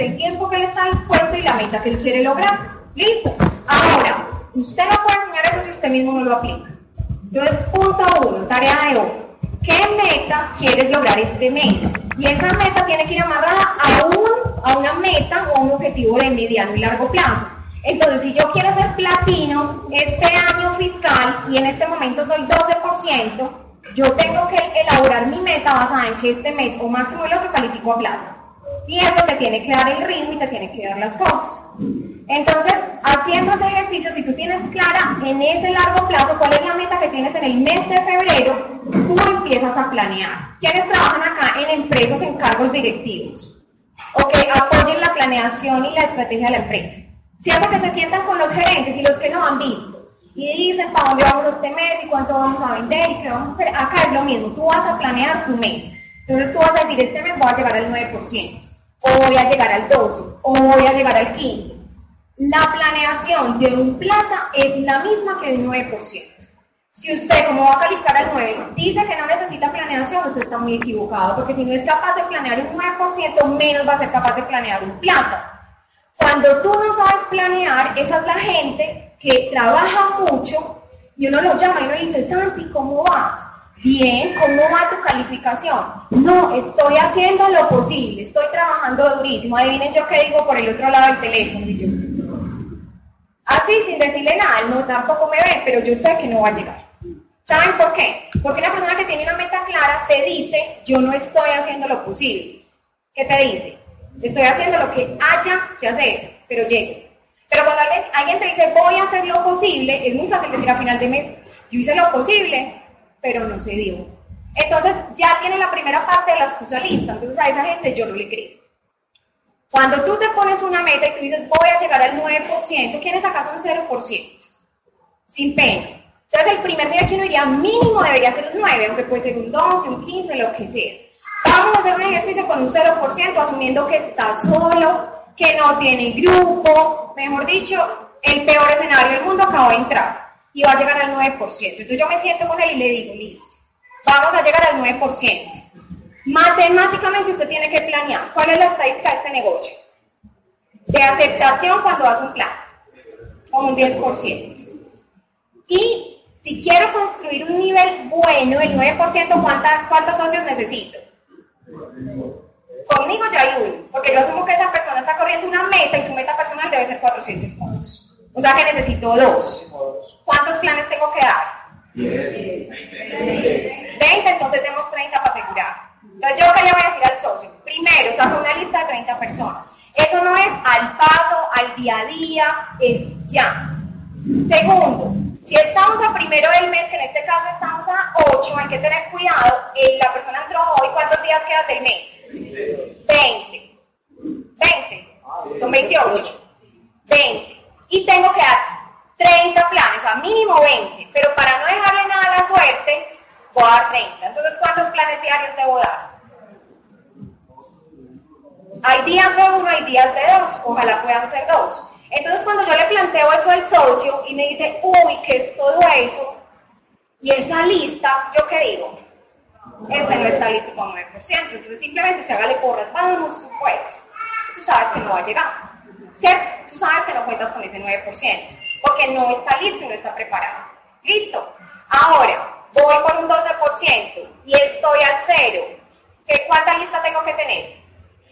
El tiempo que él está dispuesto y la meta que él quiere lograr. Listo. Ahora, usted no puede enseñar eso si usted mismo no lo aplica. Entonces, punto uno, tarea de hoy. ¿Qué meta quieres lograr este mes? Y esa meta tiene que ir amarrada a, un, a una meta o un objetivo de mediano y largo plazo. Entonces, si yo quiero ser platino este año fiscal y en este momento soy 12%, yo tengo que elaborar mi meta basada en que este mes o máximo el otro califico a plata. Y eso te tiene que dar el ritmo y te tiene que dar las cosas. Entonces, haciendo ese ejercicio, si tú tienes clara en ese largo plazo cuál es la meta que tienes en el mes de febrero, tú empiezas a planear. ¿Quiénes trabajan acá en empresas en cargos directivos? O que apoyen la planeación y la estrategia de la empresa. Cierto que se sientan con los gerentes y los que no han visto. Y dicen para dónde vamos este mes y cuánto vamos a vender y qué vamos a hacer. Acá es lo mismo, tú vas a planear tu mes. Entonces tú vas a decir, este mes voy a llegar al 9% o voy a llegar al 12, o voy a llegar al 15. La planeación de un plata es la misma que el 9%. Si usted, como va a calificar al 9, dice que no necesita planeación, usted está muy equivocado, porque si no es capaz de planear un 9%, menos va a ser capaz de planear un plata. Cuando tú no sabes planear, esa es la gente que trabaja mucho y uno lo llama y uno dice, Santi, ¿cómo vas? Bien, ¿cómo va tu calificación? No, estoy haciendo lo posible, estoy trabajando durísimo. Adivinen yo qué digo por el otro lado del teléfono. Así, sin decirle nada, no tampoco me ve, pero yo sé que no va a llegar. ¿Saben por qué? Porque una persona que tiene una meta clara te dice, yo no estoy haciendo lo posible. ¿Qué te dice? Estoy haciendo lo que haya que hacer, pero llegue. Pero cuando alguien, alguien te dice, voy a hacer lo posible, es muy fácil decir a final de mes, yo hice lo posible, pero no se dio. Entonces ya tiene la primera parte de la excusa lista, entonces a esa gente yo no le creo. Cuando tú te pones una meta y tú dices voy a llegar al 9%, ¿quiénes acaso un 0%? Sin pena. Entonces el primer día que uno iría mínimo debería ser un 9, aunque puede ser un 12, un 15, lo que sea. Vamos a hacer un ejercicio con un 0%, asumiendo que está solo, que no tiene grupo, mejor dicho, el peor escenario del mundo acaba de entrar y va a llegar al 9%. Entonces yo me siento con él y le digo, listo, vamos a llegar al 9%. Matemáticamente usted tiene que planear. ¿Cuál es la estadística de este negocio? De aceptación cuando hace un plan, como un 10%. Y si quiero construir un nivel bueno, el 9%, ¿cuántos socios necesito? Conmigo ya hay uno, porque yo asumo que esa persona está corriendo una meta y su meta personal debe ser 400 puntos. O sea que necesito dos. ¿Cuántos planes tengo que dar? 20, entonces demos 30 para asegurar. Entonces yo qué le voy a decir al socio. Primero, saca una lista de 30 personas. Eso no es al paso, al día a día, es ya. Segundo, si estamos a primero del mes, que en este caso estamos a 8, hay que tener cuidado. Eh, la persona entró hoy, ¿cuántos días quedan del mes? 20. 20. Son 28. 20. Y tengo que dar 30 planes, o sea, mínimo 20, pero para no dejarle nada a la suerte, voy a dar 30. Entonces, ¿cuántos planes diarios debo dar? Hay días de uno, hay días de dos, ojalá puedan ser dos. Entonces, cuando yo le planteo eso al socio y me dice, uy, ¿qué es todo eso? Y esa lista, ¿yo qué digo? Este no está listo con 9%. Entonces, simplemente usted hágale porras, vamos, tú puedes. Tú sabes que no va a llegar. ¿Cierto? Tú sabes que no cuentas con ese 9% porque no está listo y no está preparado. ¿Listo? Ahora, voy por un 12% y estoy al cero. ¿Qué, ¿Cuánta lista tengo que tener?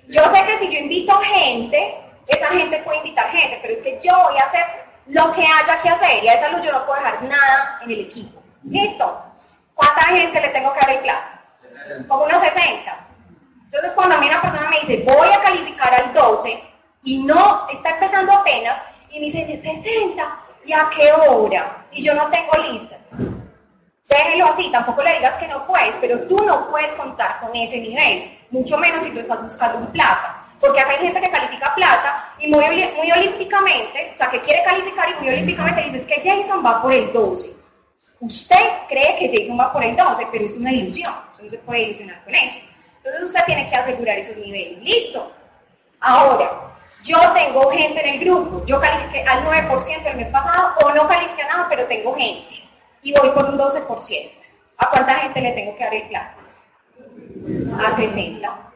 Yo sé que si yo invito gente, esa gente puede invitar gente, pero es que yo voy a hacer lo que haya que hacer y a esa luz yo no puedo dejar nada en el equipo. ¿Listo? ¿Cuánta gente le tengo que dar el plan? Como unos 60. Entonces, cuando a mí una persona me dice, voy a calificar al 12 y no está empezando apenas, y me dice, 60, ¿y a qué hora? Y yo no tengo lista. así, tampoco le digas que no puedes, pero tú no puedes contar con ese nivel, mucho menos si tú estás buscando un plata. Porque acá hay gente que califica plata y muy, muy olímpicamente, o sea, que quiere calificar y muy olímpicamente dices que Jason va por el 12. Usted cree que Jason va por el 12, pero es una ilusión, no se puede ilusionar con eso. Entonces usted tiene que asegurar esos niveles. Listo. Ahora, yo tengo gente en el grupo, yo califiqué al 9% el mes pasado o no califiqué nada, pero tengo gente y voy por un 12%. ¿A cuánta gente le tengo que dar el plan? A 60.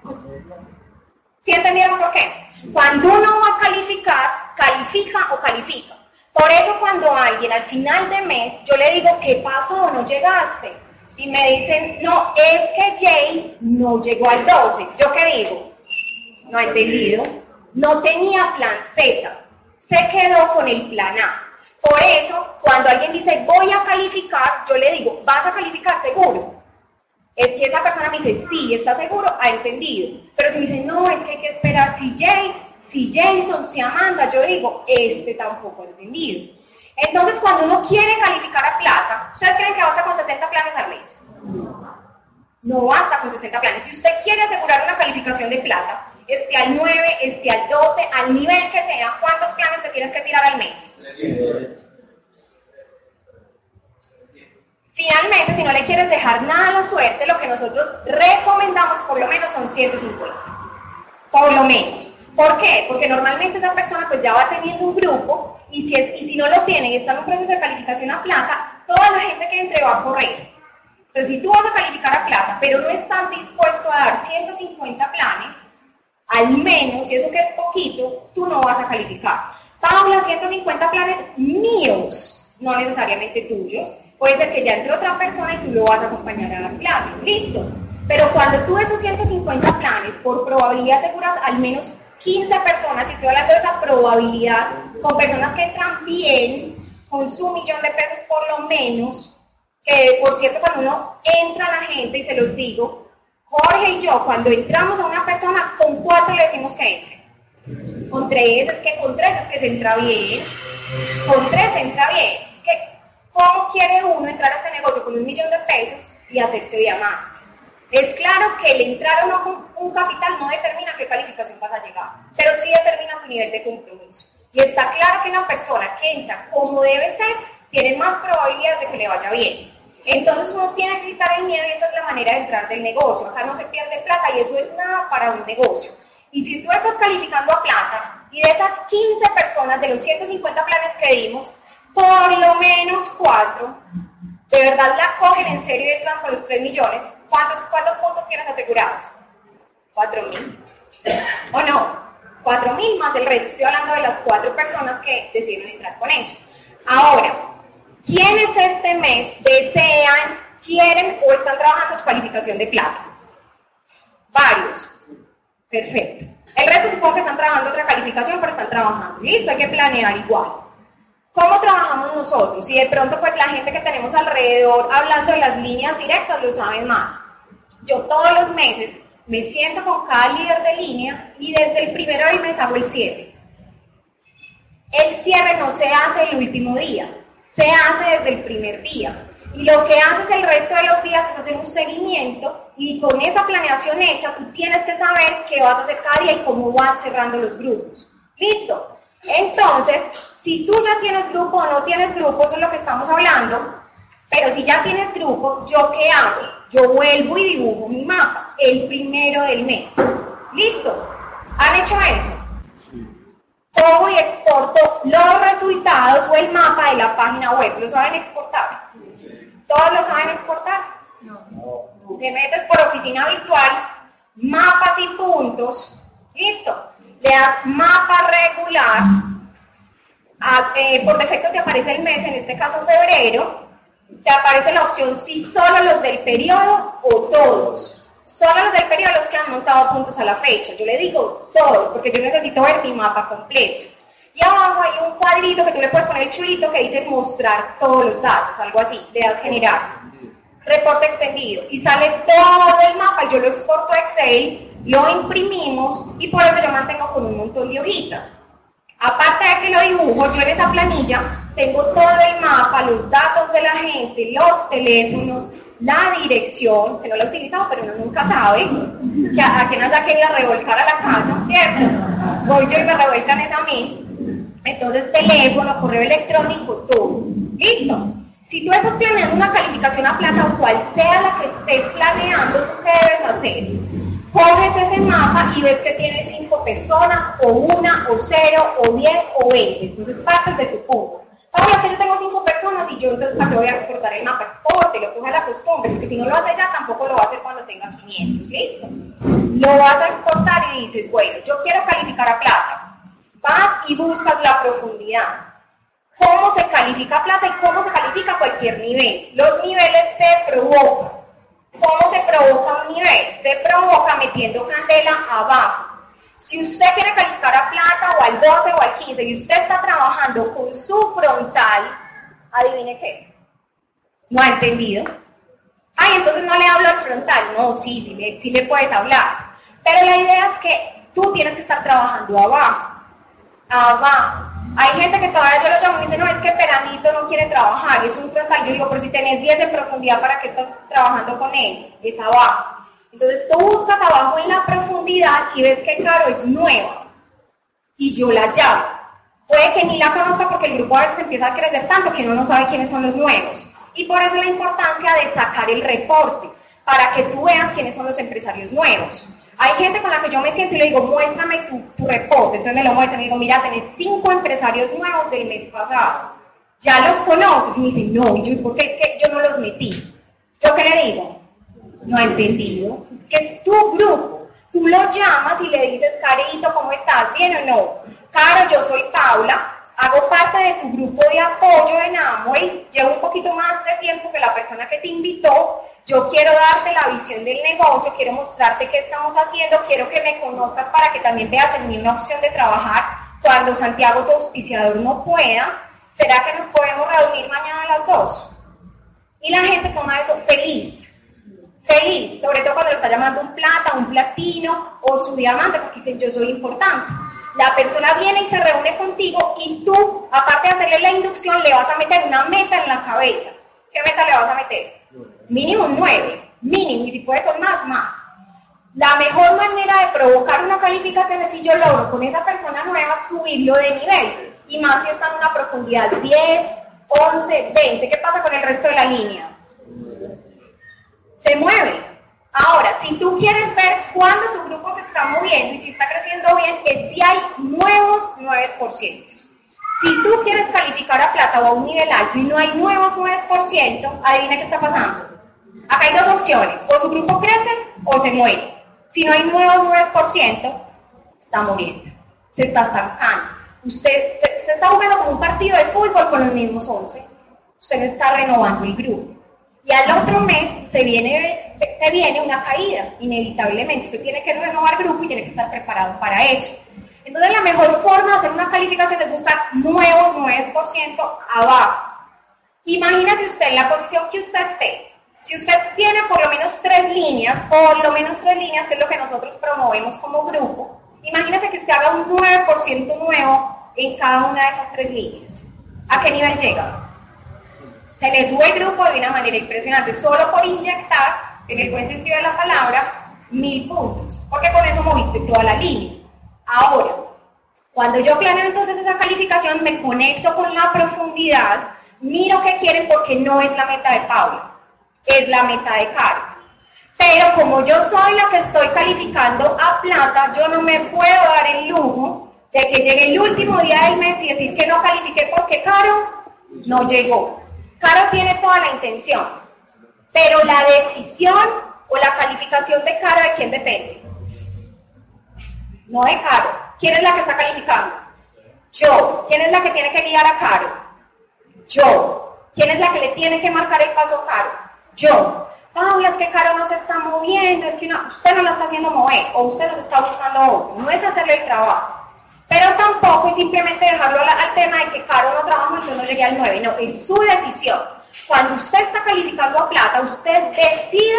¿Sí entendieron por qué? Cuando uno va a calificar, califica o califica. Por eso cuando alguien al final de mes, yo le digo, ¿qué pasó? ¿No llegaste? Y me dicen, no, es que Jay no llegó al 12. ¿Yo qué digo? No ha entendido. No tenía plan Z. Se quedó con el plan A. Por eso, cuando alguien dice, voy a calificar, yo le digo, ¿vas a calificar seguro? Es que esa persona me dice, sí, está seguro, ha entendido. Pero si me dice, no, es que hay que esperar si Jay, si Jason, si Amanda, yo digo, este tampoco ha entendido. Entonces, cuando uno quiere calificar a plata, ¿ustedes creen que basta con 60 planes al mes? No basta con 60 planes. Si usted quiere asegurar una calificación de plata, esté al 9, esté al 12, al nivel que sea, ¿cuántos planes te tienes que tirar al mes? Finalmente, si no le quieres dejar nada a la suerte, lo que nosotros recomendamos por lo menos son 150. Por lo menos. ¿Por qué? Porque normalmente esa persona pues ya va teniendo un grupo y si, es, y si no lo tiene y está en un proceso de calificación a plata, toda la gente que entre va a correr. Entonces, si tú vas a calificar a plata, pero no estás dispuesto a dar 150 planes, al menos, y eso que es poquito, tú no vas a calificar. Paula, 150 planes míos, no necesariamente tuyos, Puede ser que ya entre otra persona y tú lo vas a acompañar a dar planes. Listo. Pero cuando tú esos 150 planes, por probabilidad aseguras al menos 15 personas, y estoy hablando de esa probabilidad, con personas que entran bien, con su millón de pesos por lo menos, que por cierto cuando uno entra a la gente, y se los digo, Jorge y yo, cuando entramos a una persona, con cuatro le decimos que entre. Con tres es que con tres es que se entra bien. Con tres se entra bien. Es que ¿Cómo quiere uno entrar a este negocio con un millón de pesos y hacerse diamante? Es claro que el entrar o no con un capital no determina qué calificación vas a llegar, pero sí determina tu nivel de compromiso. Y está claro que una persona que entra como debe ser tiene más probabilidades de que le vaya bien. Entonces uno tiene que quitar el miedo y esa es la manera de entrar del negocio. Acá no se pierde plata y eso es nada para un negocio. Y si tú estás calificando a plata y de esas 15 personas de los 150 planes que dimos, por lo menos cuatro, de verdad la cogen en serio y entran con los 3 millones, ¿cuántos, ¿cuántos puntos tienes asegurados? Cuatro mil. ¿O no? Cuatro mil más el resto. Estoy hablando de las cuatro personas que decidieron entrar con eso. Ahora, ¿quiénes este mes desean, quieren o están trabajando su calificación de plata? Varios. Perfecto. El resto supongo que están trabajando otra calificación, pero están trabajando. Listo, hay que planear igual. ¿Cómo trabajamos nosotros? Y de pronto pues la gente que tenemos alrededor hablando de las líneas directas lo saben más. Yo todos los meses me siento con cada líder de línea y desde el primero del mes hago el cierre. El cierre no se hace el último día, se hace desde el primer día. Y lo que haces el resto de los días es hacer un seguimiento y con esa planeación hecha tú tienes que saber qué vas a hacer cada día y cómo vas cerrando los grupos. ¿Listo? Entonces, si tú ya tienes grupo o no tienes grupo, eso es lo que estamos hablando, pero si ya tienes grupo, ¿yo qué hago? Yo vuelvo y dibujo mi mapa el primero del mes. ¿Listo? ¿Han hecho eso? Cojo y exporto los resultados o el mapa de la página web. ¿Lo saben exportar? ¿Todos lo saben exportar? No. Te metes por oficina virtual, mapas y puntos. ¿Listo? Le das mapa regular eh, por defecto te aparece el mes, en este caso febrero, te aparece la opción si solo los del periodo o todos. Solo los del periodo los que han montado puntos a la fecha. Yo le digo todos, porque yo necesito ver mi mapa completo. Y abajo hay un cuadrito que tú le puedes poner el chulito que dice mostrar todos los datos, algo así, le das generar. Reporte extendido. Y sale todo el mapa, yo lo exporto a Excel, lo imprimimos y por eso yo mantengo con un montón de hojitas. Aparte de que lo dibujo, yo en esa planilla tengo todo el mapa, los datos de la gente, los teléfonos, la dirección, que no la he utilizado, pero uno nunca sabe, que a, a quien haya querido revolcar a la casa, ¿cierto? Voy yo y me revuelcan es a mí. Entonces, teléfono, correo electrónico, todo. ¿Listo? Si tú estás planeando una calificación a plata o cual sea la que estés planeando, ¿tú qué debes hacer? Coges ese mapa y ves que tienes cinco personas, o una, o cero, o diez, o veinte. Entonces partes de tu punto. Ahora que yo tengo cinco personas y yo entonces qué voy a exportar el mapa, exporte, lo coge a la costumbre, porque si no lo hace ya, tampoco lo va a hacer cuando tenga 500, ¿listo? Lo vas a exportar y dices, bueno, yo quiero calificar a plata. Vas y buscas la profundidad. ¿Cómo se califica plata y cómo se califica cualquier nivel? Los niveles se provocan. ¿Cómo se provoca un nivel? Se provoca metiendo candela abajo. Si usted quiere calificar a plata o al 12 o al 15 y usted está trabajando con su frontal, adivine qué. No ha entendido. Ay, entonces no le hablo al frontal. No, sí, sí le, sí le puedes hablar. Pero la idea es que tú tienes que estar trabajando abajo. Abajo. Hay gente que todavía yo lo llamo y dice, no, es que Peranito no quiere trabajar, es un frontal. Yo digo, pero si tenés 10 de profundidad, ¿para qué estás trabajando con él? Es abajo. Entonces tú buscas abajo en la profundidad y ves que Caro es nueva. Y yo la llamo. Puede que ni la conozca porque el grupo a veces empieza a crecer tanto que uno no sabe quiénes son los nuevos. Y por eso la importancia de sacar el reporte, para que tú veas quiénes son los empresarios nuevos. Hay gente con la que yo me siento y le digo, muéstrame tu, reporte. Entonces me lo muestran y digo, mira, tenés cinco empresarios nuevos del mes pasado. ¿Ya los conoces? Y me dicen, no, y yo, ¿por qué, qué yo no los metí? ¿Yo qué le digo? No ha entendido. Que es tu grupo. Tú lo llamas y le dices, Carito, ¿cómo estás? ¿Bien o no? Caro, yo soy Paula, hago parte de tu grupo de apoyo en Amway, llevo un poquito más de tiempo que la persona que te invitó, yo quiero darte la visión del negocio, quiero mostrarte qué estamos haciendo, quiero que me conozcas para que también veas en mí una opción de trabajar cuando Santiago, tu auspiciador, no pueda. ¿Será que nos podemos reunir mañana a las dos? Y la gente toma eso feliz feliz, sobre todo cuando lo está llamando un plata, un platino o su diamante, porque dicen yo soy importante. La persona viene y se reúne contigo y tú, aparte de hacerle la inducción, le vas a meter una meta en la cabeza. ¿Qué meta le vas a meter? Mínimo nueve, mínimo, y si puede con más, más. La mejor manera de provocar una calificación es si yo logro con esa persona nueva subirlo de nivel. Y más si está en una profundidad 10, 11, 20. ¿Qué pasa con el resto de la línea? Se mueve. Ahora, si tú quieres ver cuándo tu grupo se está moviendo y si está creciendo bien, es si hay nuevos 9%. Si tú quieres calificar a plata o a un nivel alto y no hay nuevos 9%, adivina qué está pasando. Acá hay dos opciones, o su grupo crece o se mueve. Si no hay nuevos 9%, está moviendo, se está estancando. Usted, usted, está jugando como un partido de fútbol con los mismos 11. Usted no está renovando el grupo. Y al otro mes se viene, se viene una caída, inevitablemente. Usted tiene que renovar grupo y tiene que estar preparado para eso. Entonces la mejor forma de hacer una calificación es buscar nuevos 9% abajo. Imagínese usted la posición que usted esté. Si usted tiene por lo menos tres líneas, por lo menos tres líneas, que es lo que nosotros promovemos como grupo, imagínese que usted haga un 9% nuevo en cada una de esas tres líneas. ¿A qué nivel llega? Se le sube el grupo de una manera impresionante, solo por inyectar, en el buen sentido de la palabra, mil puntos, porque con eso moviste toda la línea. Ahora, cuando yo planeo entonces esa calificación, me conecto con la profundidad, miro qué quieren porque no es la meta de Paula, es la meta de Caro. Pero como yo soy la que estoy calificando a plata, yo no me puedo dar el lujo de que llegue el último día del mes y decir que no califiqué porque Caro no llegó. Caro tiene toda la intención, pero la decisión o la calificación de Caro, ¿de quién depende? No de Caro. ¿Quién es la que está calificando? Yo. ¿Quién es la que tiene que guiar a Caro? Yo. ¿Quién es la que le tiene que marcar el paso a Caro? Yo. Paula, es que Caro no se está moviendo, es que usted no la está haciendo mover, o usted nos está buscando otro. No es hacerle el trabajo. Pero tampoco es simplemente dejarlo al, tema de que Caro no trabaja, entonces no llegue al 9. No, es su decisión. Cuando usted está calificando a plata, usted decide,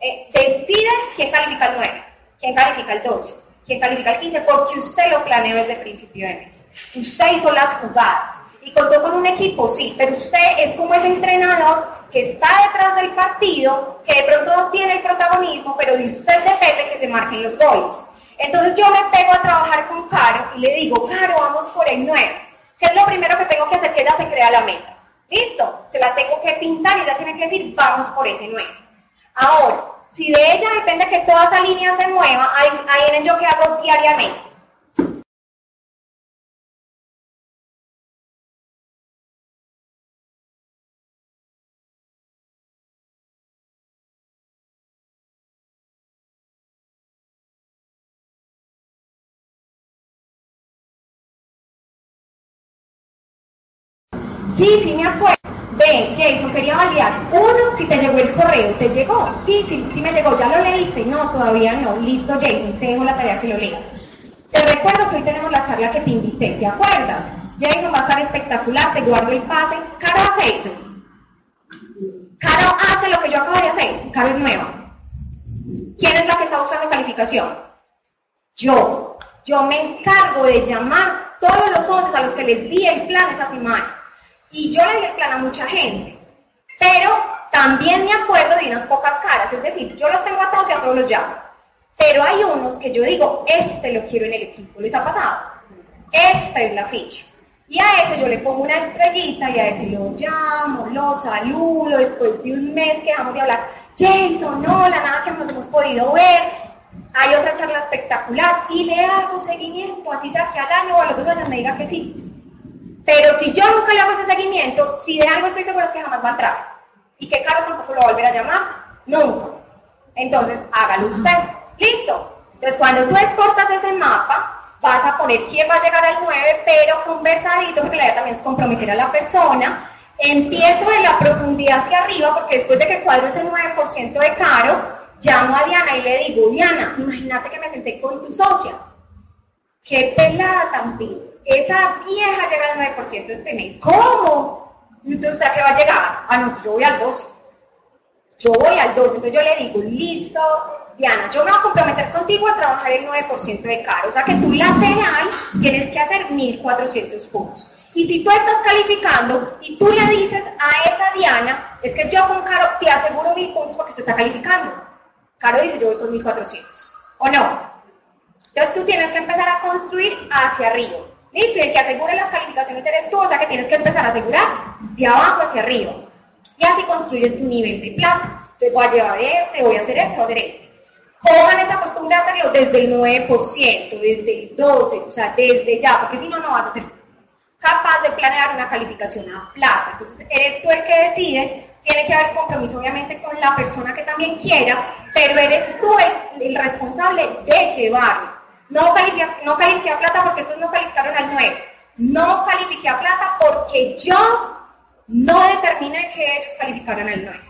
eh, decide quién califica el 9, quién califica el 12, quién califica el 15, porque usted lo planeó desde el principio de mes. Usted hizo las jugadas y contó con un equipo, sí, pero usted es como ese entrenador que está detrás del partido, que de pronto no tiene el protagonismo, pero dice usted depende que se marquen los goles. Entonces yo me pego a trabajar con Caro y le digo, Caro, vamos por el 9. ¿Qué es lo primero que tengo que hacer? Que ella se crea la meta. ¿Listo? Se la tengo que pintar y ella tiene que decir, vamos por ese 9. Ahora, si de ella depende que toda esa línea se mueva, ahí, ahí en yo que hago diariamente. Me acuerdo. Ve, Jason, quería validar. Uno, si te llegó el correo, ¿te llegó? Sí, sí, sí me llegó. ¿Ya lo leíste? No, todavía no. Listo, Jason, te dejo la tarea que lo leas. Te recuerdo que hoy tenemos la charla que te invité, ¿te acuerdas? Jason va a estar espectacular, te guardo el pase. Caro hace eso. Caro hace lo que yo acabo de hacer. Caro es nueva. ¿Quién es la que está buscando calificación? Yo. Yo me encargo de llamar todos los socios a los que les di el plan esa semana y yo le di el plan a mucha gente, pero también me acuerdo de unas pocas caras, es decir, yo los tengo a todos y a todos los llamo, pero hay unos que yo digo, este lo quiero en el equipo, ¿les ha pasado? Esta es la ficha. Y a ese yo le pongo una estrellita y a ese lo llamo, lo saludo, después de un mes que dejamos de hablar, Jason, hola, nada que nos hemos podido ver, hay otra charla espectacular y le hago seguimiento, así sea que al año o a los dos años me diga que sí. Pero si yo nunca le hago ese seguimiento, si de algo estoy segura es que jamás va a entrar. Y que Caro tampoco lo va a volver a llamar, nunca. Entonces, hágalo usted. Listo. Entonces, cuando tú exportas ese mapa, vas a poner quién va a llegar al 9, pero conversadito, porque la idea también es comprometer a la persona. Empiezo de la profundidad hacia arriba, porque después de que cuadro ese 9% de caro, llamo a Diana y le digo, Diana, imagínate que me senté con tu socia. Qué pelada tan esa vieja llega al 9% este mes. ¿Cómo? Entonces, ¿a qué va a llegar? Ah, no, yo voy al 12. Yo voy al 12. Entonces yo le digo, listo, Diana, yo me voy a comprometer contigo a trabajar el 9% de caro. O sea que tú lateral tienes que hacer 1400 puntos. Y si tú estás calificando y tú le dices a esa Diana, es que yo con Caro te aseguro 1000 puntos porque se está calificando. Caro dice, yo voy con 1400. ¿O no? Entonces tú tienes que empezar a construir hacia arriba. Listo, y el que asegure las calificaciones eres tú, o sea que tienes que empezar a asegurar de abajo hacia arriba. Y así construyes tu nivel de plata. Entonces voy a llevar este, voy a hacer esto, voy a hacer este. Cojan esa costumbre de hacerlo desde el 9%, desde el 12%, o sea, desde ya, porque si no, no vas a ser capaz de planear una calificación a plata. Entonces, eres tú el que decide, tiene que haber compromiso obviamente con la persona que también quiera, pero eres tú el responsable de llevarlo. No califiqué, a plata porque estos no calificaron al 9. No califiqué a plata porque yo no determiné que ellos calificaran al 9.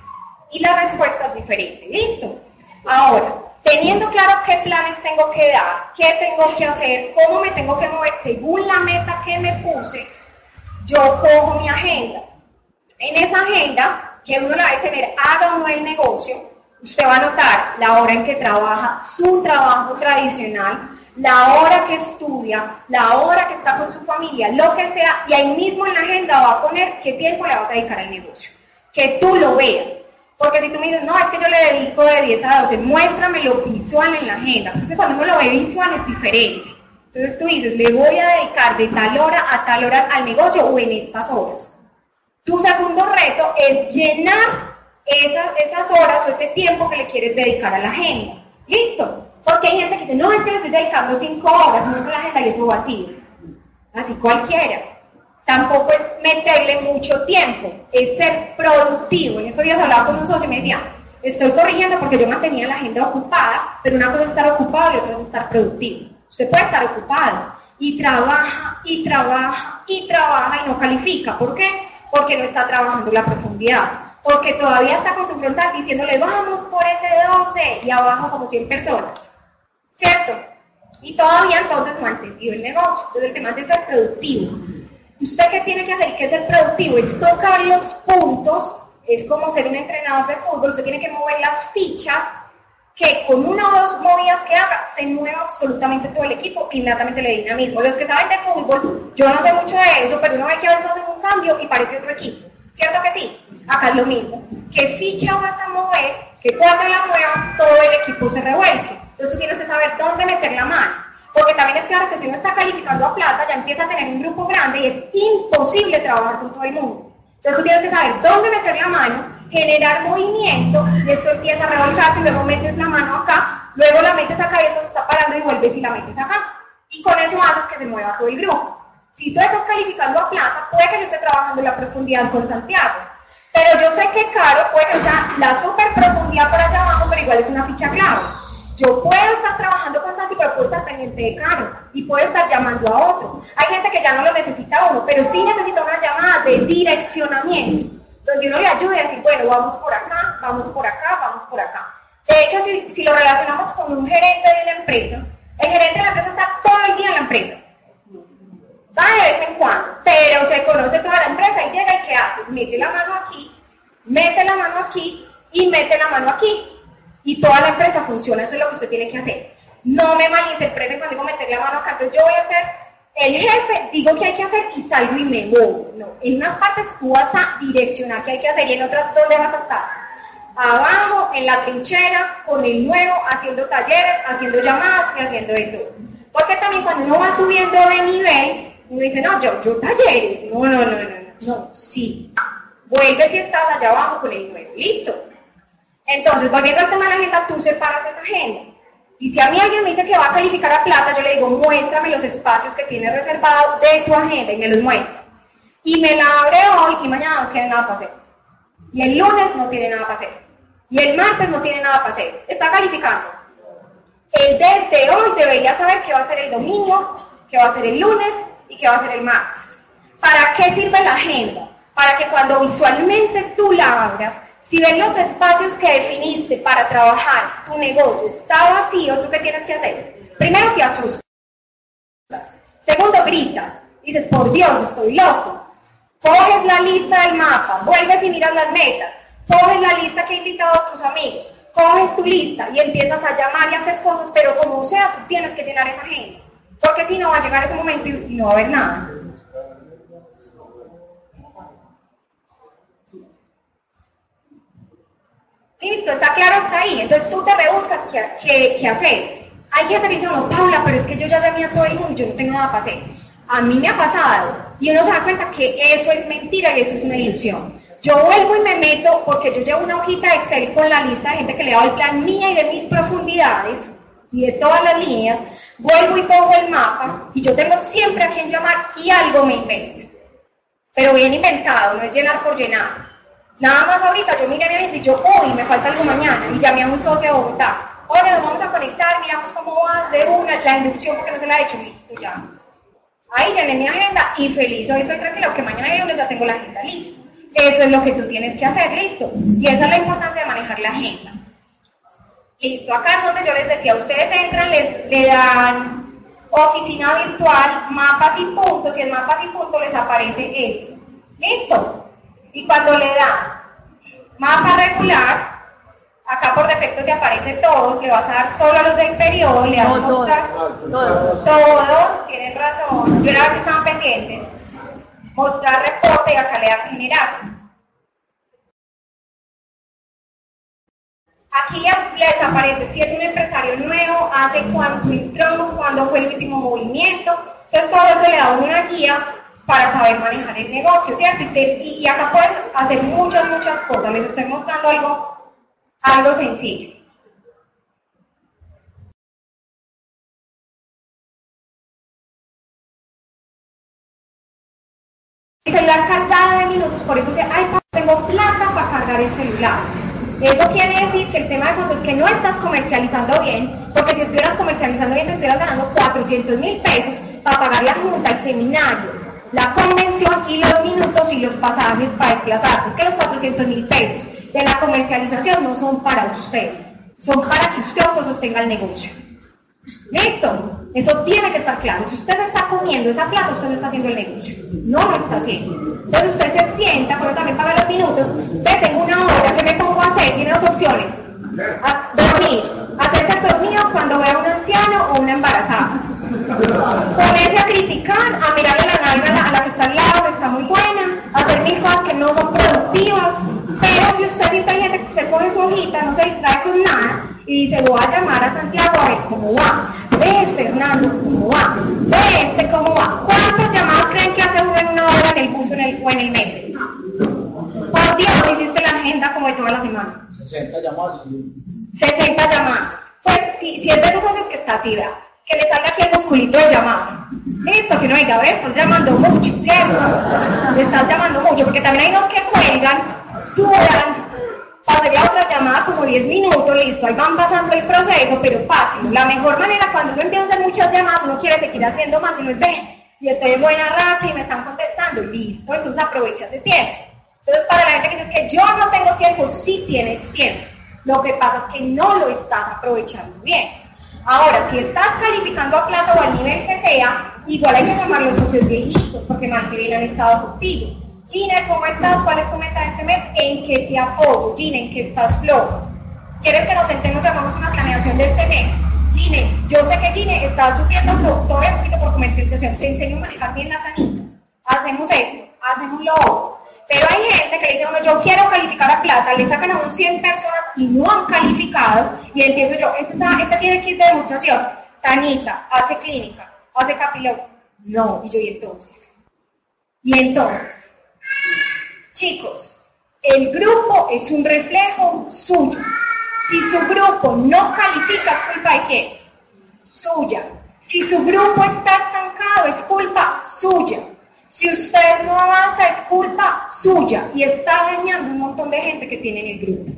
Y la respuesta es diferente. ¿Listo? Ahora, teniendo claro qué planes tengo que dar, qué tengo que hacer, cómo me tengo que mover según la meta que me puse, yo cojo mi agenda. En esa agenda, que uno la debe tener, haga o no el negocio, usted va a notar la hora en que trabaja, su trabajo tradicional, la hora que estudia, la hora que está con su familia, lo que sea, y ahí mismo en la agenda va a poner qué tiempo le vas a dedicar al negocio. Que tú lo veas. Porque si tú me dices, no, es que yo le dedico de 10 a 12, muéstramelo visual en la agenda. Entonces cuando uno lo ve visual es diferente. Entonces tú dices, le voy a dedicar de tal hora a tal hora al negocio o en estas horas. Tu segundo reto es llenar esas, esas horas o ese tiempo que le quieres dedicar a la agenda. ¿Listo? Porque hay gente que dice, no, es que le estoy dedicando cinco horas, no la agenda y eso vacío. Así cualquiera. Tampoco es meterle mucho tiempo, es ser productivo. En estos días hablaba con un socio y me decía, estoy corrigiendo porque yo mantenía la agenda ocupada, pero una cosa es estar ocupado y otra es estar productivo. Usted puede estar ocupado y trabaja y trabaja y trabaja y no califica. ¿Por qué? Porque no está trabajando la profundidad. Porque todavía está con su frontal diciéndole, vamos por ese 12 y abajo como 100 personas. ¿Cierto? Y todavía entonces entendido el negocio. Entonces el tema es ser productivo. ¿Usted qué tiene que hacer? ¿Qué es ser productivo? Es tocar los puntos, es como ser un entrenador de fútbol, usted tiene que mover las fichas que con una o dos movidas que haga se mueva absolutamente todo el equipo inmediatamente le dinamismo. Los que saben de fútbol, yo no sé mucho de eso, pero uno ve que a veces hacen un cambio y parece otro equipo. ¿Cierto que sí? Acá es lo mismo. ¿Qué ficha vas a mover? Que cuando la muevas todo el equipo se revuelque. Entonces tú tienes que saber dónde meter la mano. Porque también es claro que si uno está calificando a plata, ya empieza a tener un grupo grande y es imposible trabajar con todo el mundo. Entonces tú tienes que saber dónde meter la mano, generar movimiento, y esto empieza a revolcarse luego metes la mano acá, luego la metes acá y esta se está parando y vuelves y la metes acá. Y con eso haces que se mueva todo el grupo. Si tú estás calificando a plata, puede que no esté trabajando la profundidad con Santiago. Pero yo sé que Caro puede, sea, la super profundidad por allá abajo, pero igual es una ficha clave. Yo puedo estar trabajando con Santi, pero puedo estar pendiente de Caro y puedo estar llamando a otro. Hay gente que ya no lo necesita uno, pero sí necesita una llamada de direccionamiento, donde uno le ayude a decir, bueno, vamos por acá, vamos por acá, vamos por acá. De hecho, si, lo relacionamos con un gerente de una empresa, el gerente de la empresa está todo el día en la empresa. Va de vez en cuando, pero se conoce toda la empresa y llega y ¿qué hace? Mete la mano aquí, mete la mano aquí y mete la mano aquí y toda la empresa funciona. Eso es lo que usted tiene que hacer. No me malinterpreten cuando digo meter la mano acá. Entonces yo voy a ser el jefe, digo que hay que hacer y salgo y me muevo. No, en unas partes tú vas a direccionar qué hay que hacer y en otras, ¿dónde vas a estar? Abajo, en la trinchera, con el nuevo, haciendo talleres, haciendo llamadas y haciendo de todo. Porque también cuando uno va subiendo de nivel, uno dice, no, yo, yo talleres. No, no, no, no, no, no, sí. Vuelve si estás allá abajo con el nuevo. Listo. Entonces, volviendo al tema de la agenda, tú separas esa agenda. Y si a mí alguien me dice que va a calificar a plata, yo le digo, muéstrame los espacios que tienes reservados de tu agenda y me los muestra. Y me la abre hoy y mañana no tiene nada para hacer. Y el lunes no tiene nada para hacer. Y el martes no tiene nada para hacer. Está calificando. Él desde hoy debería saber qué va a ser el domingo, qué va a ser el lunes y qué va a ser el martes. ¿Para qué sirve la agenda? Para que cuando visualmente tú la abras, si ven los espacios que definiste para trabajar tu negocio está vacío, ¿tú qué tienes que hacer? Primero te asustas. Segundo, gritas. Dices, por Dios, estoy loco. Coges la lista del mapa, vuelves y miras las metas. Coges la lista que he invitado a tus amigos. Coges tu lista y empiezas a llamar y a hacer cosas, pero como sea, tú tienes que llenar esa agenda. Porque si no, va a llegar ese momento y no va a haber nada. Listo, está claro hasta ahí. Entonces tú te rebuscas qué, qué, hacer. Hay gente que dice, no, Paula, pero es que yo ya llamé a todo el mundo y yo no tengo nada para hacer. A mí me ha pasado y uno se da cuenta que eso es mentira y eso es una ilusión. Yo vuelvo y me meto porque yo llevo una hojita de Excel con la lista de gente que le da el plan mía y de mis profundidades y de todas las líneas. Vuelvo y cojo el mapa y yo tengo siempre a quien llamar y algo me invento. Pero bien inventado, no es llenar por llenar. Nada más ahorita yo miré a mi y yo, uy, me falta algo mañana. Y llamé a un socio de Bogotá. Oye, nos vamos a conectar, miramos cómo vas de una, la inducción porque no se la he hecho, listo ya. Ahí llené mi agenda y feliz, hoy estoy tranquilo que mañana lunes ya tengo la agenda lista. Eso es lo que tú tienes que hacer, listo. Y esa es la importancia de manejar la agenda. Listo, acá es donde yo les decía, ustedes entran, les, le dan oficina virtual, mapas y puntos, y en mapas y puntos les aparece eso. ¿Listo? Y cuando le das mapa regular, acá por defecto te aparece todos, le vas a dar solo a los del periodo, le das no, mostrar todos, todos, tienen razón, yo era que estaban pendientes, mostrar reporte y acá le das generar. Aquí les aparece si es un empresario nuevo, hace cuánto entró, cuándo fue el último movimiento. Entonces todo eso le da una guía para saber manejar el negocio, ¿cierto? Y, acá puedes hacer muchas, muchas cosas. Les estoy mostrando algo, algo sencillo. El celular cargado de minutos, por eso se, ay, tengo plata para cargar el celular. Eso quiere decir que el tema de fondo es que no estás comercializando bien, porque si estuvieras comercializando bien te estuvieras ganando 400 mil pesos para pagar la junta, el seminario, la convención y los minutos y los pasajes para desplazarte. Es que los 400 mil pesos de la comercialización no son para usted, son para que usted autosostenga el negocio. ¿Listo? Eso tiene que estar claro. Si usted está comiendo esa plata, usted no está haciendo el negocio. No lo está haciendo. Entonces usted se sienta, pero también paga los minutos. Ve, tengo una hora, ¿qué me pongo a hacer? Tiene dos opciones. A dormir. Hacerse dormido cuando vea a un anciano o una embarazada. Ponerse a criticar, a mirarle la nalga a la, que está al lado, que está muy buena, hacer mil cosas que no son productivas, si usted es inteligente, se coge su hojita, no se distrae con nada y dice, voy a llamar a Santiago a ver cómo va. Ve, Fernando, cómo va. Ve, este, cómo va. ¿Cuántas llamadas creen que hace uno en una hora en el bus en el, o en el metro? Por Dios, hiciste la agenda como de toda la semana. 60 llamadas. 60 llamadas. Pues si, si es de esos socios que está así, vea, que le salga aquí el musculito de llamada. Listo, que no diga, ve, estás llamando mucho, ¿cierto? Le estás llamando mucho, porque también hay unos que cuelgan, sudan, pasaría otra llamada como 10 minutos, listo, ahí van pasando el proceso, pero fácil. La mejor manera cuando uno empieza a hacer muchas llamadas, uno quiere seguir haciendo más y no es, ve, y estoy en buena racha y me están contestando, listo, entonces aprovecha ese tiempo. Entonces, para la gente que dice que yo no tengo tiempo, sí tienes tiempo. Lo que pasa es que no lo estás aprovechando bien. Ahora, si estás calificando a plata o al nivel que sea, igual hay que llamar los socios viejitos, porque más que bien han estado contigo. Gina, ¿cómo estás? ¿Cuál es tu meta este mes? ¿En qué te apoyo? Gina, ¿en qué estás flojo? ¿Quieres que nos sentemos y hagamos una planeación de este mes? Gine, yo sé que Gine está subiendo todavía un poquito por comercialización. Te enseño a manejar bien la tanita. Hacemos eso, hacemos lo otro. Pero hay gente que dice, bueno, yo quiero calificar a plata, le sacan a un 100 personas y no han calificado, y empiezo yo, este, este tiene kit de demostración, Tanita, hace clínica, hace capilón. No, y yo, ¿y entonces? Y entonces, chicos, el grupo es un reflejo suyo. Si su grupo no califica, es culpa de quién? Suya. Si su grupo está estancado, es culpa suya. Si usted no avanza, es culpa suya y está dañando un montón de gente que tiene en el grupo.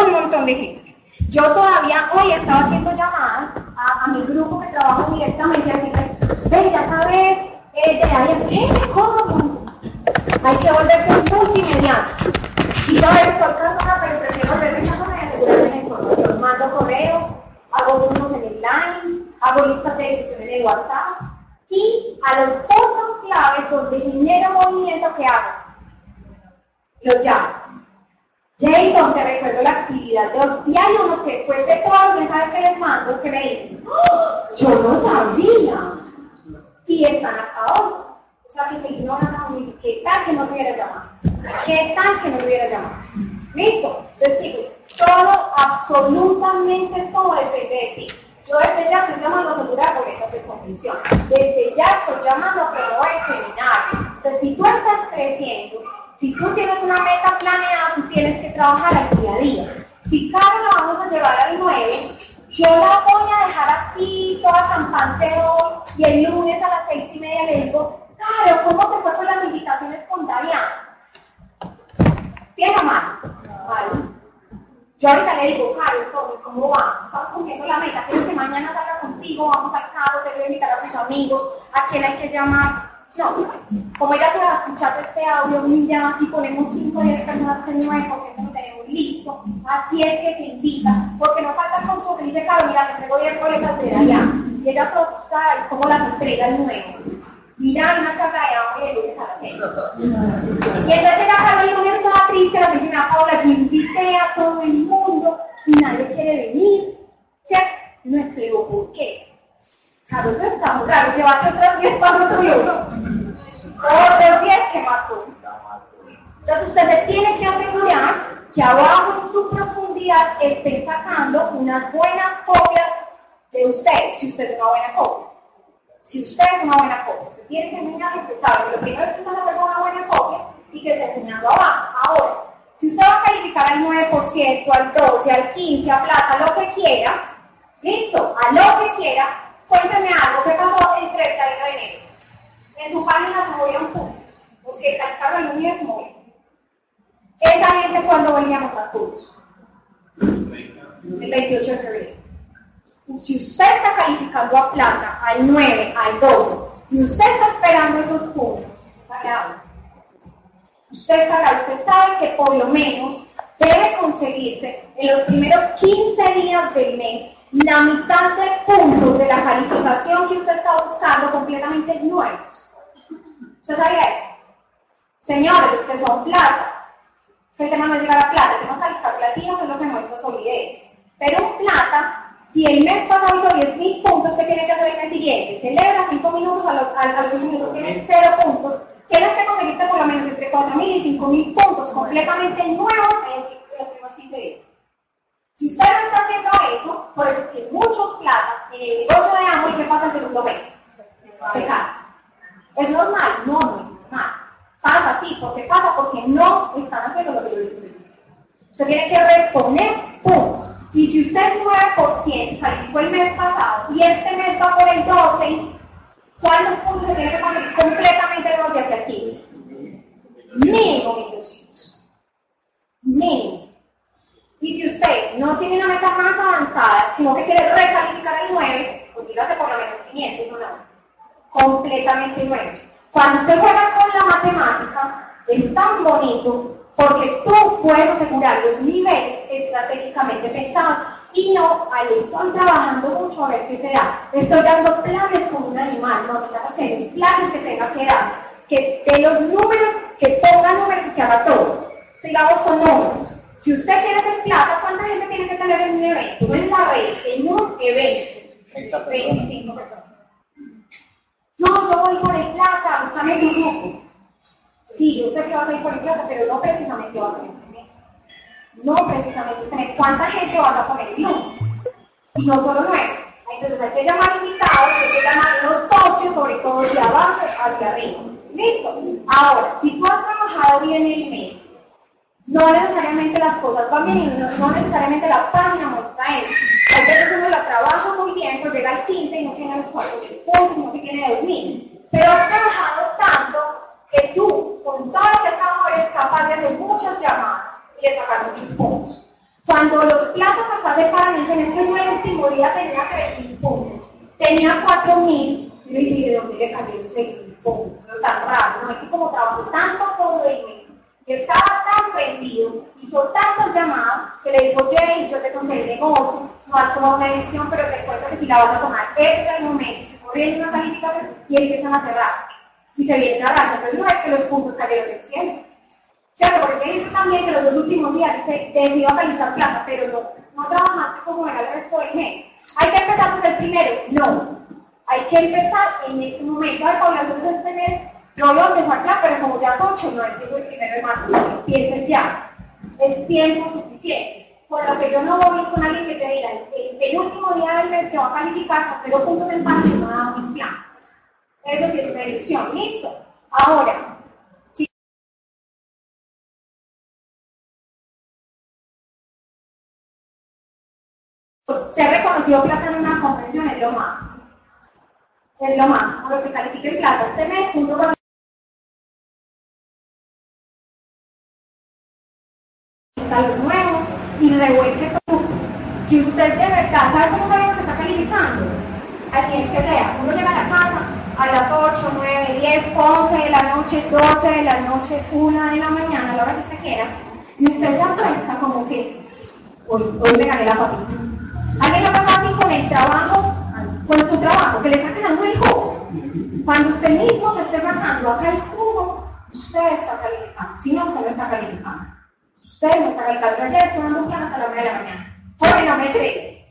Un montón de gente. Yo todavía hoy estaba haciendo llamadas a, mi grupo que trabajo directamente a decirle, ven, ya sabes, eh. ¿Cómo? Hay que volverse un multimediano. Y yo a veces soy persona, pero prefiero volverme persona y asegurarme la información. Mando correo, hago grupos en el line, hago listas de edición en el WhatsApp y a los puntos claves donde genera movimiento que hago, los llamo. Jason, te recuerdo la actividad de hoy. Y hay unos que después de todos los mensajes que les mando que me dicen, ¡Oh, yo no sabía. Y están acá hoy. O sea, que si no van a me dice, ¿qué tal que no tuviera llamado? ¿Qué tal que no tuviera llamado? ¿Listo? Entonces, chicos, todo, absolutamente todo depende de ti. Yo desde ya estoy llamando a asegurar boletas de convención. Desde ya estoy llamando a promover seminarios. Entonces, si tú estás creciendo, si tú tienes una meta planeada, tú tienes que trabajar al día a día. Si Caro la vamos a llevar al 9, yo la voy a dejar así, toda campante hoy, y el lunes a las seis y media le digo, Caro, ¿cómo te fue con las invitaciones con Dariana? Bien o mal? Vale. Yo ahorita le digo, Caro, entonces, ¿cómo vamos? Estamos cumpliendo la meta. Quiero que mañana salga contigo, vamos al carro, te voy a invitar a tus amigos, a quién hay que llamar. No, como ella te va a escuchar este audio, ya si ponemos 5 o 10 personas, el 9% lo tenemos listo. Así es que te invita, porque no falta con su dice, Caro, mira, te entrego 10 boletas de allá. Y ella te asusta cómo las entrega el nuevo. Mira, una charla de amor y el lunes a las 6. Y entonces la Carmen el lunes estaba triste, la vecina Paula, yo invité a todo el mundo y nadie quiere venir. ¿Cierto? No explicó por qué. Claro, eso está muy raro. Otros 10 pasos tuyos. Otros 10 que mató. Entonces usted se tiene que asegurar que abajo en su profundidad estén sacando unas buenas copias de usted, si usted es una buena copia. Si usted es una buena copia, usted tiene que enseñar lo que sabe. Lo primero es que usted no una buena copia y que esté enseñando abajo. Ahora, si usted va a calificar al 9%, al 12%, al 15%, a plata, lo que quiera, listo, a lo que quiera, cuénteme algo, ¿qué pasó el 31 de enero? En su página se movieron puntos. Los que calificaron el 9 se movieron. Esa gente cuando veníamos a curso. El 28 de febrero si usted está calificando a plata, al 9, al 12, y usted está esperando esos puntos, está Usted está usted sabe que por lo menos debe conseguirse en los primeros 15 días del mes la mitad de puntos de la calificación que usted está buscando completamente nuevos. ¿Usted sabía eso? Señores, que son platas, que el tema no es llegar a plata, tenemos que calificar platino, que es lo que muestra solidez. Pero plata si el mes pasado hizo 10.000 puntos, ¿qué tiene que hacer el mes siguiente? Celebra 5 minutos, a los, a, los 5 minutos tiene 0 puntos, tienes que conseguirte por lo menos entre 4.000 y 5.000 puntos completamente nuevos en los, primeros 15 días. Si usted no está haciendo eso, por eso es que muchos plazas en el negocio de Amway, ¿qué pasa el segundo mes? Se cae. ¿Es normal? No, no es normal. Pasa así. ¿Por qué pasa? Porque no están haciendo lo que yo les estoy diciendo. Usted tiene que reponer puntos. Y si usted 9% calificó el mes pasado y este mes va por el 12, ¿cuántos puntos se tiene que conseguir completamente nuevos de aquí al 15? Mínimo 1200. Mínimo. Y si usted no tiene una meta más avanzada, sino que quiere recalificar el 9, pues dígase por lo menos 500 o no. Completamente nuevos. Cuando usted juega con la matemática, es tan bonito porque tú puedes asegurar los niveles estratégicamente pensados y no al estoy trabajando mucho a ver qué se da. Estoy dando planes como un animal, no digamos que los planes que tenga que dar, que de los números, que ponga números y que haga todo. Sigamos con números. Si usted quiere hacer plata, ¿cuánta gente tiene que tener en un evento? No en la red, en un evento. 25 personas. No, yo voy por el plata, en un grupo. Sí, yo sé que vas a ir por plata, pero no precisamente vas a ir este mes. No precisamente este mes. ¿Cuánta gente vas a poner en? Y no solo nuevos. Entonces hay que llamar invitados, hay que llamar los socios, sobre todo de abajo hacia arriba. ¿Listo? Ahora, si tú has trabajado bien el mes, no necesariamente las cosas van bien no, no necesariamente la página muestra eso. Hay veces uno la trabaja muy bien, pero llega al 15 y no tiene los 4.000 puntos, que tiene 2.000. Pero has trabajado tanto que tú, lo que eres capaz de hacer muchas llamadas y de sacar muchos puntos. Cuando los platos acá de Paraná en este último día tenía 3.000 puntos, tenía 4.000, y ¿de dónde le cayeron 6.000 puntos? No tan raro, ¿no? Es que como trabajo tanto todo el mes, y estaba tan prendido, hizo tantas llamadas, que le dijo, Jay, yo te conté el negocio, no has tomado una decisión, pero te cuento que si la vas a tomar, ese es el momento, se corriendo una calificación y empiezan a cerrar y se viene la racha. Entonces no es que los puntos cayeron del cielo. ¿Cierto? Porque dice también que los dos últimos días se decidió calificar plata, pero no, no trabajaste como era el resto del mes. ¿Hay que empezar desde el primero? No. Hay que empezar en este momento. Ay, Paula, entonces este mes no lo empezar ya, pero como ya son ocho, no empiezo el primero de marzo, no empieces ya. Es tiempo suficiente. Por lo que yo no voy con alguien que te diga, el, último día del mes que va a calificar con cero puntos en página, no da un plan. Eso sí es una ilusión. Listo. Ahora, si ser reconocido plata en una convención es lo más. Es lo más. Por lo que califiquen plata este mes, junto con los nuevos y revuelve todo. Que usted de verdad, ¿sabe cómo sabe lo que está calificando? Al quien que sea. Uno llega a la casa, a las 8, 9, 10, 11 de la noche, 12 de la noche, 1 de la mañana, a la hora que usted quiera, y usted se apuesta como que hoy, hoy me gané la papita. ¿Alguien lo pasa así con el trabajo, con su trabajo, que le está quedando el jugo? Cuando usted mismo se esté sacando acá el jugo, usted está calificando. Si no, usted no está calificando. Usted no está calificando. Yo ayer estuve un plan hasta la 1 de la mañana. Porque no me cree.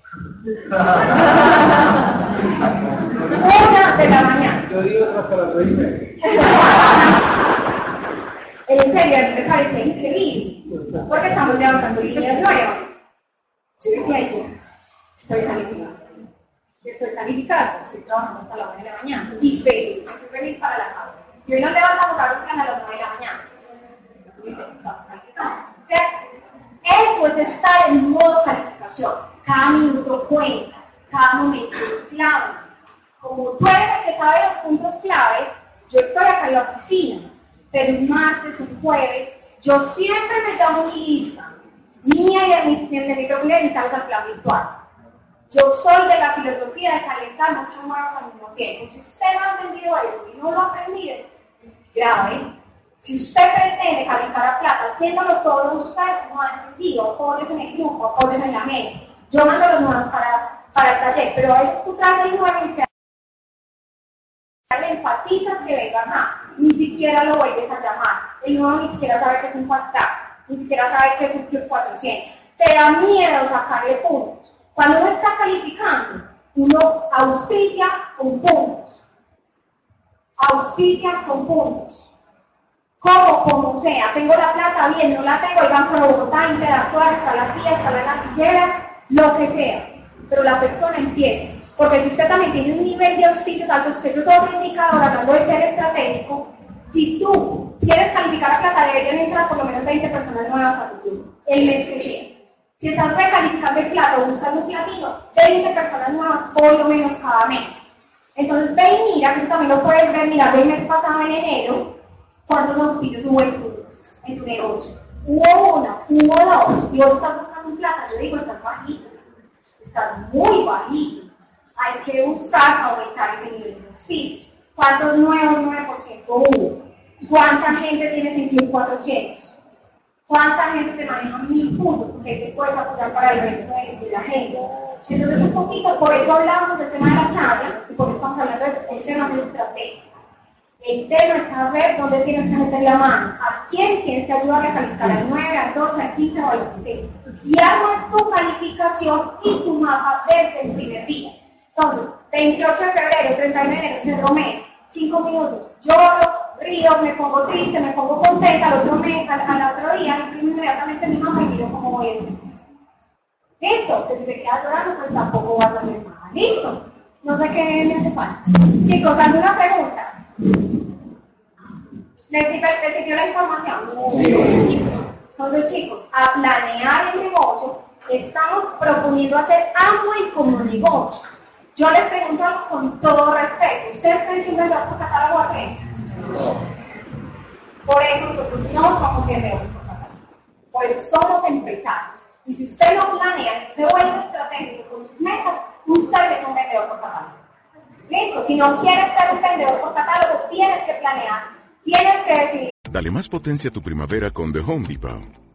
Una de la mañana. Yo digo hasta las tres y media. En serio, me parece increíble. Porque estamos levantando ideas nuevas. Yo decía yo, estoy calificando. Estoy calificando, estoy trabajando hasta las 9 de la mañana. Y feliz, estoy feliz para la casa. Y hoy nos levantamos a un plan a las 9 de la mañana. Y dice, estamos calificando. ¿Cierto? Eso es estar en modo calificación. Cada minuto cuenta, cada momento es clave. Como tú eres el que sabe los puntos claves, yo estoy acá en la oficina, pero un martes, un jueves, yo siempre me llamo mi lista, mía y de mis, de mis invitados al plan virtual. Yo soy de la filosofía de calentar muchos huevos al mismo tiempo. Si usted no ha entendido eso y no lo ha aprendido, grave. Si usted pretende calentar a plata haciéndolo todo, usted no ha entendido, apoyes en el grupo, apoyes en la mente. Yo mando los nuevos para, para el taller, pero a veces tú traes el nuevo y le enfatizas que venga acá, ni siquiera lo vuelves a llamar. El nuevo ni siquiera sabe que es un WhatsApp, ni siquiera sabe que es un Club 400. Te da miedo sacarle puntos. Cuando uno está calificando, uno auspicia con puntos. Auspicia con puntos. como, como sea, tengo la plata, bien, no la tengo, el Banco de Bogotá, interactuar, está la tía, está la gatillera, lo que sea, pero la persona empieza. Porque si usted también tiene un nivel de auspicios altos, que eso es otro indicador, hablando de ser estratégico, si tú quieres calificar a plata, deberían entrar por lo menos 20 personas nuevas a tu club, el mes que viene. Si estás recalificando el plato buscando un platino, 20 personas nuevas por lo menos cada mes. Entonces ve y mira, que eso también lo puedes ver, mira, el mes pasado en enero, cuántos auspicios hubo en tu, negocio. Hubo una, hubo dos, y vos estás buscando plata, yo digo, estás bajito, estás muy bajito. Hay que buscar aumentar ese nivel de auspicios. ¿Cuántos nuevos 9% hubo? ¿Cuánta gente tienes en Club 400? ¿Cuánta gente te maneja mil puntos? Porque te puedes apoyar para el resto de, la gente. Entonces, un poquito, por eso hablamos del tema de la charla y por eso estamos hablando del tema de la estrategia. El tema es saber dónde tienes que meter la mano, a quién tienes que ayudar a calificar al 9, al 12, al 15 o al 16. Y es tu calificación y tu mapa desde el primer día. Entonces, 28 de febrero, 31 de enero, cerro mes, 5 minutos, lloro, río, me pongo triste, me pongo contenta, al otro, mes, al, otro día imprimo inmediatamente mi mamá y miro cómo voy este mes. Listo, que si se queda llorando, pues tampoco vas a hacer nada. Listo. No sé qué me hace falta. Chicos, ¿alguna pregunta? ¿Les, sirvió la información? Entonces, chicos, a planear el negocio, estamos proponiendo hacer algo y como negocio. Yo les pregunto con todo respeto. ¿Ustedes creen que un vendedor por catálogo hace eso? Por eso nosotros no somos guerreros por catálogo. Por eso somos empresarios. Y si usted lo planea, se vuelve estratégico con sus metas, usted es un vendedor por catálogo. Listo, si no quieres ser un vendedor por catálogo, tienes que planear, tienes que decidir. Dale más potencia a tu primavera con The Home Depot.